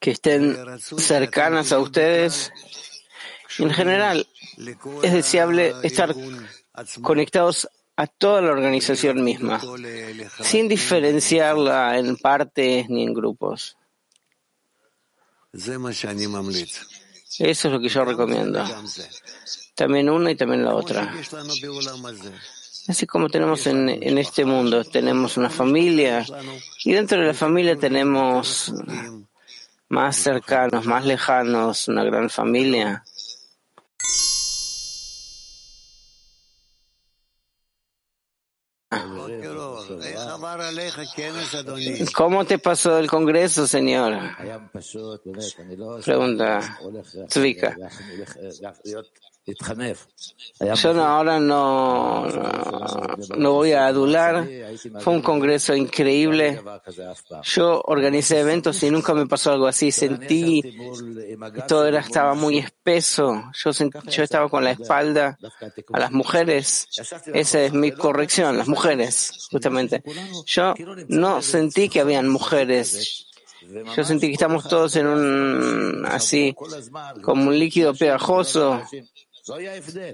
S8: que estén cercanas a ustedes. En general, es deseable estar conectados a toda la organización misma, sin diferenciarla en partes ni en grupos. Eso es lo que yo recomiendo. También una y también la otra. Así como tenemos en, en este mundo, tenemos una familia y dentro de la familia tenemos más cercanos, más lejanos, una gran familia. ¿Cómo te pasó el Congreso, señor? Pregunta Zvika. Yo no, ahora no, no, voy a adular. Fue un congreso increíble. Yo organicé eventos y nunca me pasó algo así. Sentí que todo era, estaba muy espeso. Yo, yo estaba con la espalda a las mujeres. Esa es mi corrección, las mujeres, justamente. Yo no sentí que habían mujeres. Yo sentí que estamos todos en un, así, como un líquido pegajoso.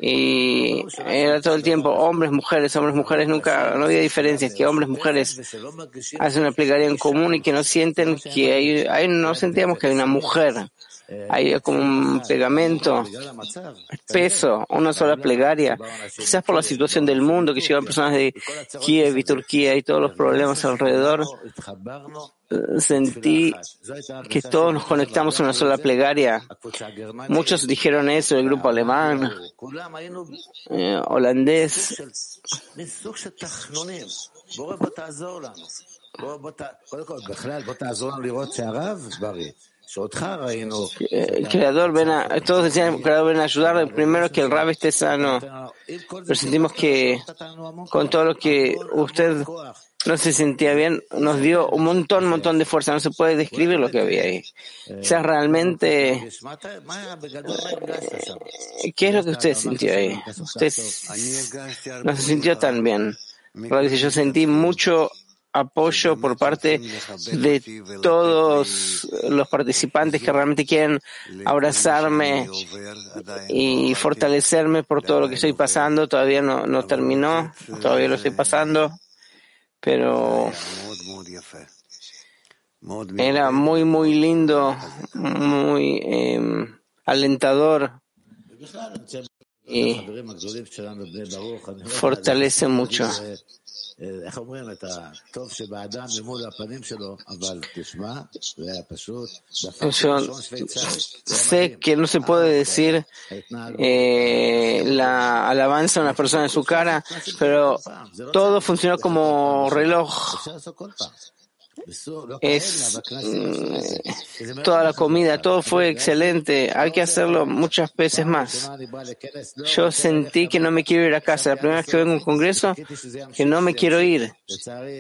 S8: Y era todo el tiempo hombres, mujeres, hombres, mujeres, nunca, no había diferencias, que hombres, mujeres hacen una plegaria en común y que no sienten que hay, hay no sentíamos que hay una mujer. Hay como un pegamento, peso, una sola plegaria. Quizás por la situación del mundo, que llegan personas de Kiev y Turquía y todos los problemas alrededor, sentí que todos nos conectamos en una sola plegaria. Muchos dijeron eso, el grupo alemán, eh, holandés. Creador, ven a, todos decían, Creador, ven a ayudar. Primero que el Rab esté sano. Pero sentimos que con todo lo que usted no se sentía bien, nos dio un montón, un montón de fuerza. No se puede describir lo que había ahí. O sea, realmente, ¿qué es lo que usted sintió ahí? Usted no se sintió tan bien. Yo sentí mucho apoyo por parte de todos los participantes que realmente quieren abrazarme y fortalecerme por todo lo que estoy pasando. Todavía no, no terminó, todavía lo estoy pasando pero era muy, muy lindo, muy eh, alentador y fortalece mucho. Yo sé que no se puede decir eh, la alabanza a una persona en su cara, pero todo funcionó como reloj es mm, toda la comida, todo fue excelente. Hay que hacerlo muchas veces más. Yo sentí que no me quiero ir a casa. La primera vez que vengo a un congreso, que no me quiero ir.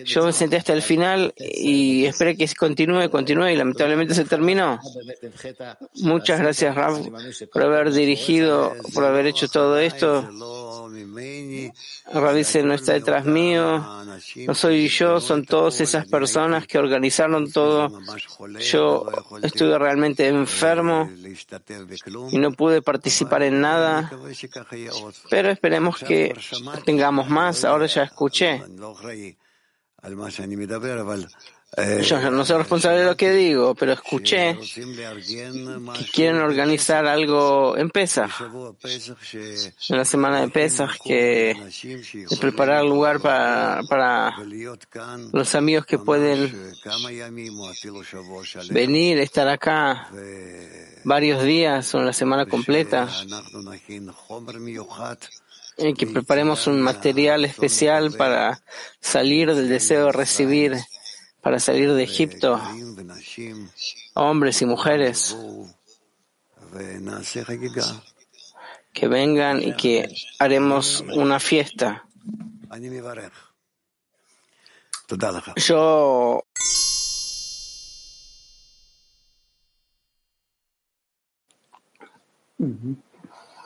S8: Yo me senté hasta el final y esperé que continúe, continúe y lamentablemente se terminó. Muchas gracias, Rav, por haber dirigido, por haber hecho todo esto. Rav dice, no está detrás mío, no soy yo, son todas esas personas que organizaron todo. Yo estuve realmente enfermo y no pude participar en nada, pero esperemos que tengamos más. Ahora ya escuché. Yo no soy responsable de lo que digo, pero escuché que quieren organizar algo en Pesach, en la semana de Pesach, que de preparar lugar para, para los amigos que pueden venir, estar acá varios días o una semana completa. y que preparemos un material especial para salir del deseo de recibir para salir de Egipto, hombres y mujeres, que vengan y que haremos una fiesta. Yo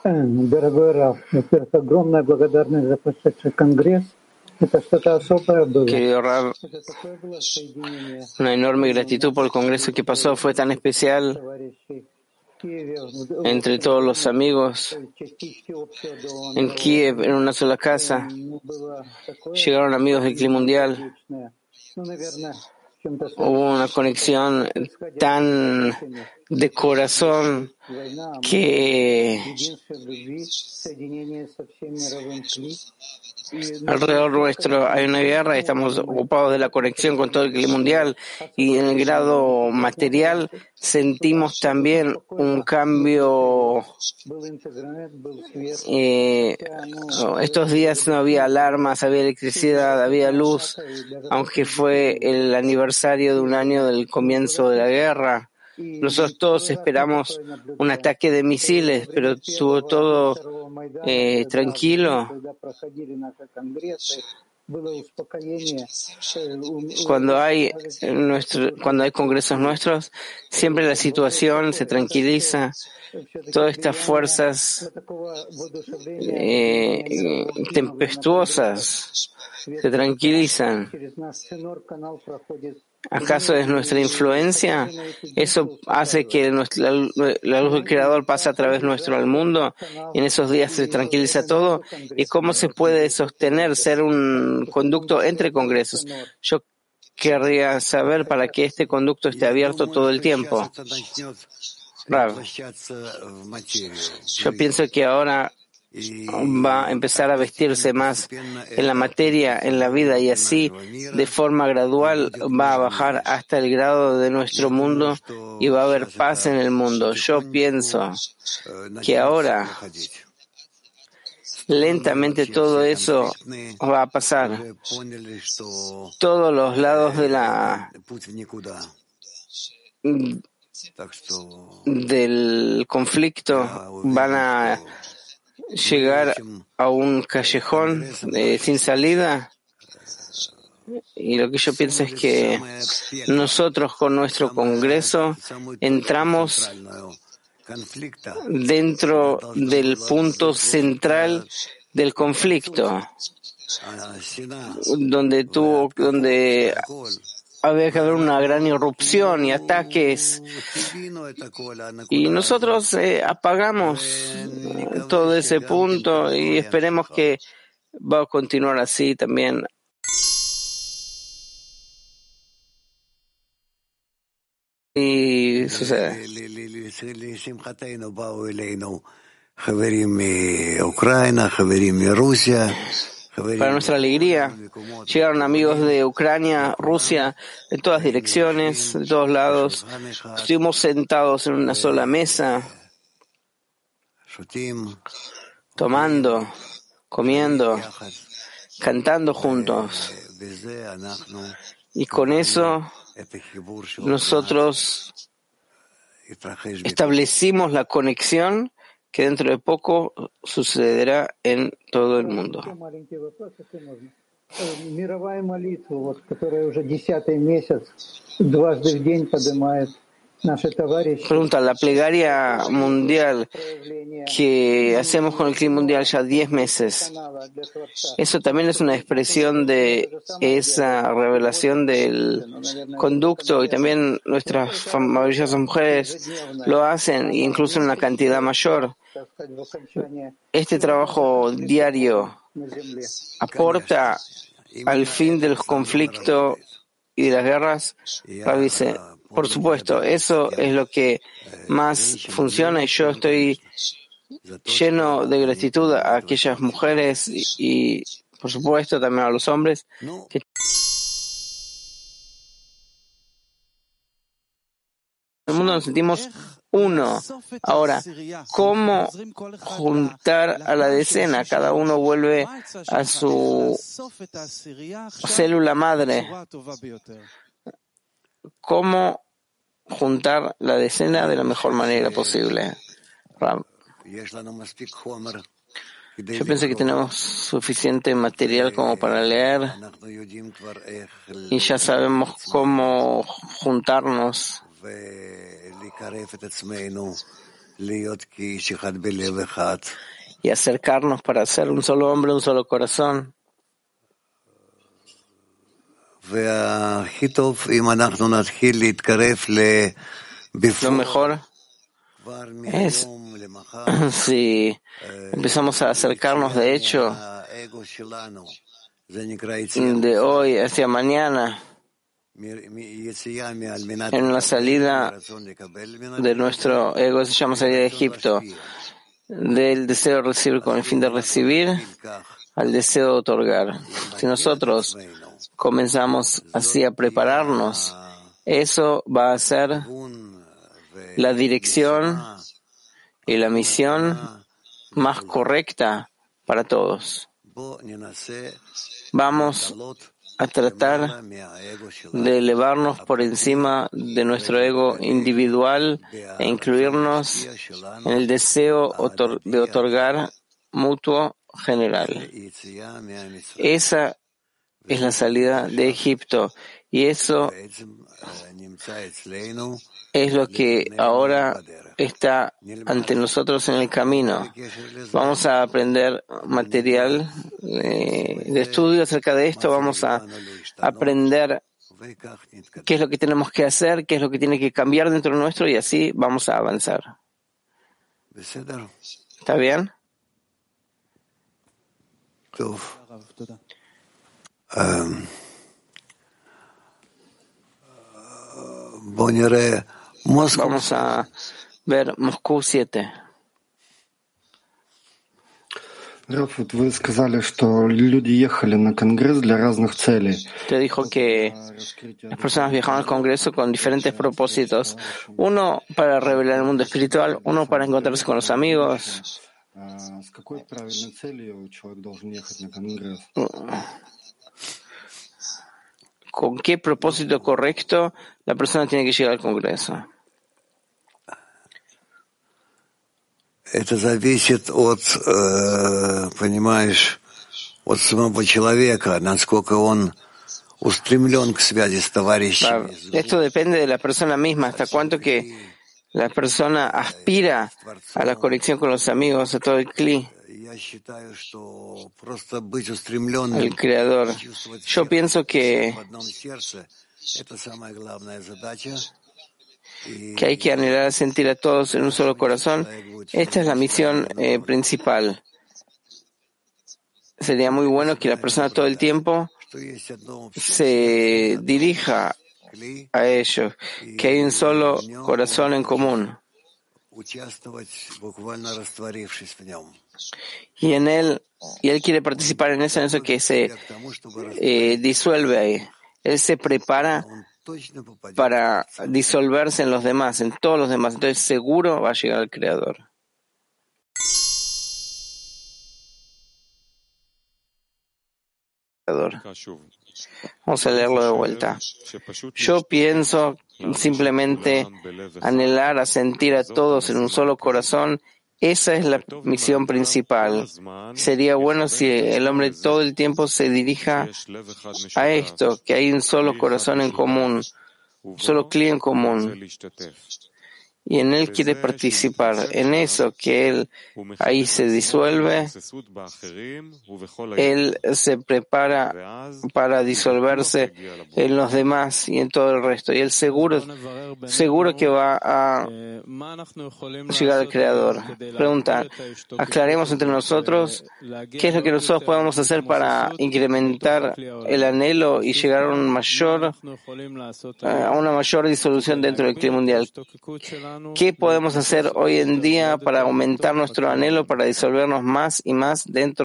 S11: Дорогой Раф, во-первых, огромная благодарность за прошедший конгресс.
S8: Querido Rab, una enorme gratitud por el congreso que pasó, fue tan especial entre todos los amigos en Kiev, en una sola casa. Llegaron amigos del clima mundial. Hubo una conexión tan de corazón que alrededor nuestro hay una guerra estamos ocupados de la conexión con todo el clima mundial y en el grado material sentimos también un cambio. Eh, estos días no había alarmas, había electricidad, había luz, aunque fue el aniversario de un año del comienzo de la guerra. Nosotros todos esperamos un ataque de misiles, pero estuvo todo eh, tranquilo. Cuando hay, nuestro, cuando hay congresos nuestros, siempre la situación se tranquiliza. Todas estas fuerzas eh, tempestuosas se tranquilizan. ¿Acaso es nuestra influencia? Eso hace que la luz del Creador pase a través nuestro al mundo en esos días se tranquiliza todo. ¿Y cómo se puede sostener ser un conducto entre congresos? Yo querría saber para que este conducto esté abierto todo el tiempo. Yo pienso que ahora va a empezar a vestirse más en la materia, en la vida, y así, de forma gradual, va a bajar hasta el grado de nuestro mundo y va a haber paz en el mundo. Yo pienso que ahora, lentamente todo eso va a pasar. Todos los lados de la del conflicto van a llegar a un callejón eh, sin salida. Y lo que yo pienso es que nosotros con nuestro Congreso entramos dentro del punto central del conflicto, donde tuvo, donde había que haber una gran irrupción y ataques. Y nosotros eh, apagamos todo ese punto y esperemos que va a continuar así también. Y sucede. Para nuestra alegría, llegaron amigos de Ucrania, Rusia, de todas direcciones, de todos lados. Estuvimos sentados en una sola mesa, tomando, comiendo, cantando juntos. Y con eso nosotros establecimos la conexión que dentro de poco sucederá en todo el mundo. Pregunta, la plegaria mundial que hacemos con el clima mundial ya 10 meses, ¿eso también es una expresión de esa revelación del conducto y también nuestras maravillosas mujeres lo hacen, incluso en una cantidad mayor? Este trabajo diario aporta al fin del conflicto y de las guerras, dice, por supuesto, eso es lo que más funciona y yo estoy lleno de gratitud a aquellas mujeres y, por supuesto también a los hombres en el mundo nos sentimos uno. Ahora, ¿cómo juntar a la decena? Cada uno vuelve a su célula madre. ¿Cómo juntar la decena de la mejor manera posible? Yo pienso que tenemos suficiente material como para leer. Y ya sabemos cómo juntarnos. Y acercarnos para ser un solo hombre, un solo corazón. Lo mejor es si empezamos a acercarnos, de hecho, de hoy hacia mañana, en la salida de nuestro ego, se llama salida de Egipto, del deseo de recibir con el fin de recibir al deseo de otorgar. Si nosotros comenzamos así a prepararnos, eso va a ser la dirección y la misión más correcta para todos. Vamos a tratar de elevarnos por encima de nuestro ego individual e incluirnos en el deseo de otorgar mutuo general. Esa es la salida de Egipto y eso es lo que ahora está ante nosotros en el camino. Vamos a aprender material eh, de estudio acerca de esto, vamos a aprender qué es lo que tenemos que hacer, qué es lo que tiene que cambiar dentro de nuestro y así vamos a avanzar. ¿Está bien? Vamos a ver Moscú 7.
S12: Раф, вот вы сказали, что люди ехали на конгресс для разных целей.
S8: Te dijo que las personas viajaban al Congreso con diferentes propósitos. Uno para revelar el mundo espiritual, uno para encontrarse con los amigos.
S12: С какой правильной целью человек должен ехать на конгресс?
S8: ¿Con qué propósito correcto la persona tiene que llegar al Congreso?
S3: Это зависит от, э, понимаешь, от самого человека, насколько он устремлен к связи с товарищами.
S8: Esto depende de la persona misma, hasta cuánto que la persona aspira a la conexión con los amigos, a todo el cli, al creador. Yo pienso que que hay que anhelar sentir a todos en un solo corazón. Esta es la misión eh, principal. Sería muy bueno que la persona todo el tiempo se dirija a ellos, que hay un solo corazón en común. Y en él, y él quiere participar en eso, en eso que se eh, disuelve ahí. Él se prepara para disolverse en los demás, en todos los demás. Entonces seguro va a llegar al Creador. Vamos a leerlo de vuelta. Yo pienso simplemente anhelar a sentir a todos en un solo corazón. Esa es la misión principal. Sería bueno si el hombre todo el tiempo se dirija a esto, que hay un solo corazón en común, un solo cliente en común. Y en él quiere participar. En eso que él ahí se disuelve, él se prepara para disolverse en los demás y en todo el resto. Y él seguro, seguro que va a llegar al Creador. Pregunta, aclaremos entre nosotros qué es lo que nosotros podemos hacer para incrementar el anhelo y llegar a, un mayor, a una mayor disolución dentro del clima mundial. ¿Qué podemos hacer hoy en día para aumentar nuestro anhelo, para disolvernos más y más dentro